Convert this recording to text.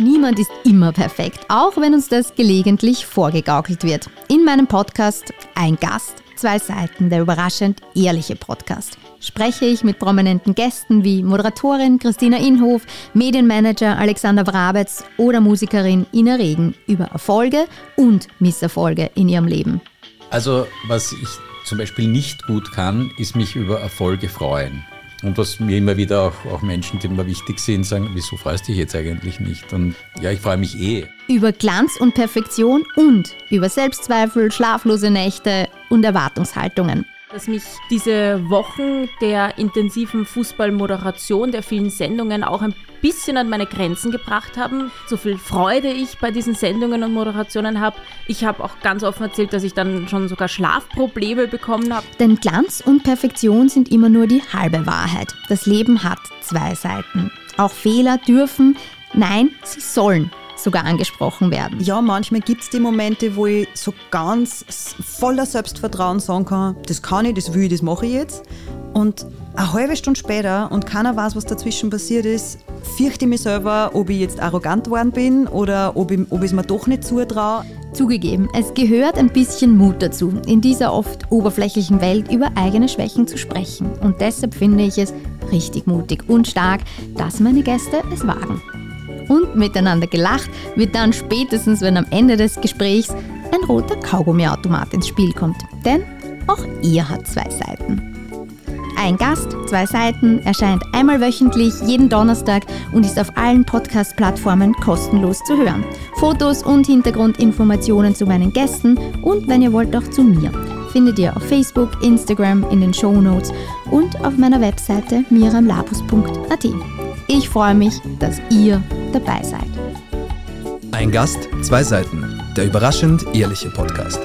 Niemand ist immer perfekt, auch wenn uns das gelegentlich vorgegaukelt wird. In meinem Podcast Ein Gast, zwei Seiten, der überraschend ehrliche Podcast. Spreche ich mit prominenten Gästen wie Moderatorin Christina Inhof, Medienmanager Alexander Wrabetz oder Musikerin Ina Regen über Erfolge und Misserfolge in ihrem Leben. Also, was ich zum Beispiel nicht gut kann, ist mich über Erfolge freuen. Und was mir immer wieder auch, auch Menschen, die mir wichtig sind, sagen, wieso freust du dich jetzt eigentlich nicht? Und ja, ich freue mich eh. Über Glanz und Perfektion und über Selbstzweifel, schlaflose Nächte und Erwartungshaltungen dass mich diese Wochen der intensiven Fußballmoderation, der vielen Sendungen auch ein bisschen an meine Grenzen gebracht haben. So viel Freude ich bei diesen Sendungen und Moderationen habe. Ich habe auch ganz offen erzählt, dass ich dann schon sogar Schlafprobleme bekommen habe. Denn Glanz und Perfektion sind immer nur die halbe Wahrheit. Das Leben hat zwei Seiten. Auch Fehler dürfen, nein, sie sollen sogar angesprochen werden. Ja, manchmal gibt es die Momente, wo ich so ganz voller Selbstvertrauen sagen kann, das kann ich, das will ich, das mache ich jetzt. Und eine halbe Stunde später und keiner weiß, was dazwischen passiert ist, fürchte ich mich selber, ob ich jetzt arrogant geworden bin oder ob ich, ob ich es mir doch nicht zutraue. Zugegeben, es gehört ein bisschen Mut dazu, in dieser oft oberflächlichen Welt über eigene Schwächen zu sprechen. Und deshalb finde ich es richtig mutig und stark, dass meine Gäste es wagen und miteinander gelacht wird dann spätestens, wenn am Ende des Gesprächs ein roter Kaugummiautomat ins Spiel kommt. Denn auch ihr hat zwei Seiten. Ein Gast, zwei Seiten erscheint einmal wöchentlich jeden Donnerstag und ist auf allen Podcast-Plattformen kostenlos zu hören. Fotos und Hintergrundinformationen zu meinen Gästen und wenn ihr wollt auch zu mir findet ihr auf Facebook, Instagram, in den Show Notes und auf meiner Webseite miramlabus.at. Ich freue mich, dass ihr dabei seid. Ein Gast, zwei Seiten. Der überraschend ehrliche Podcast.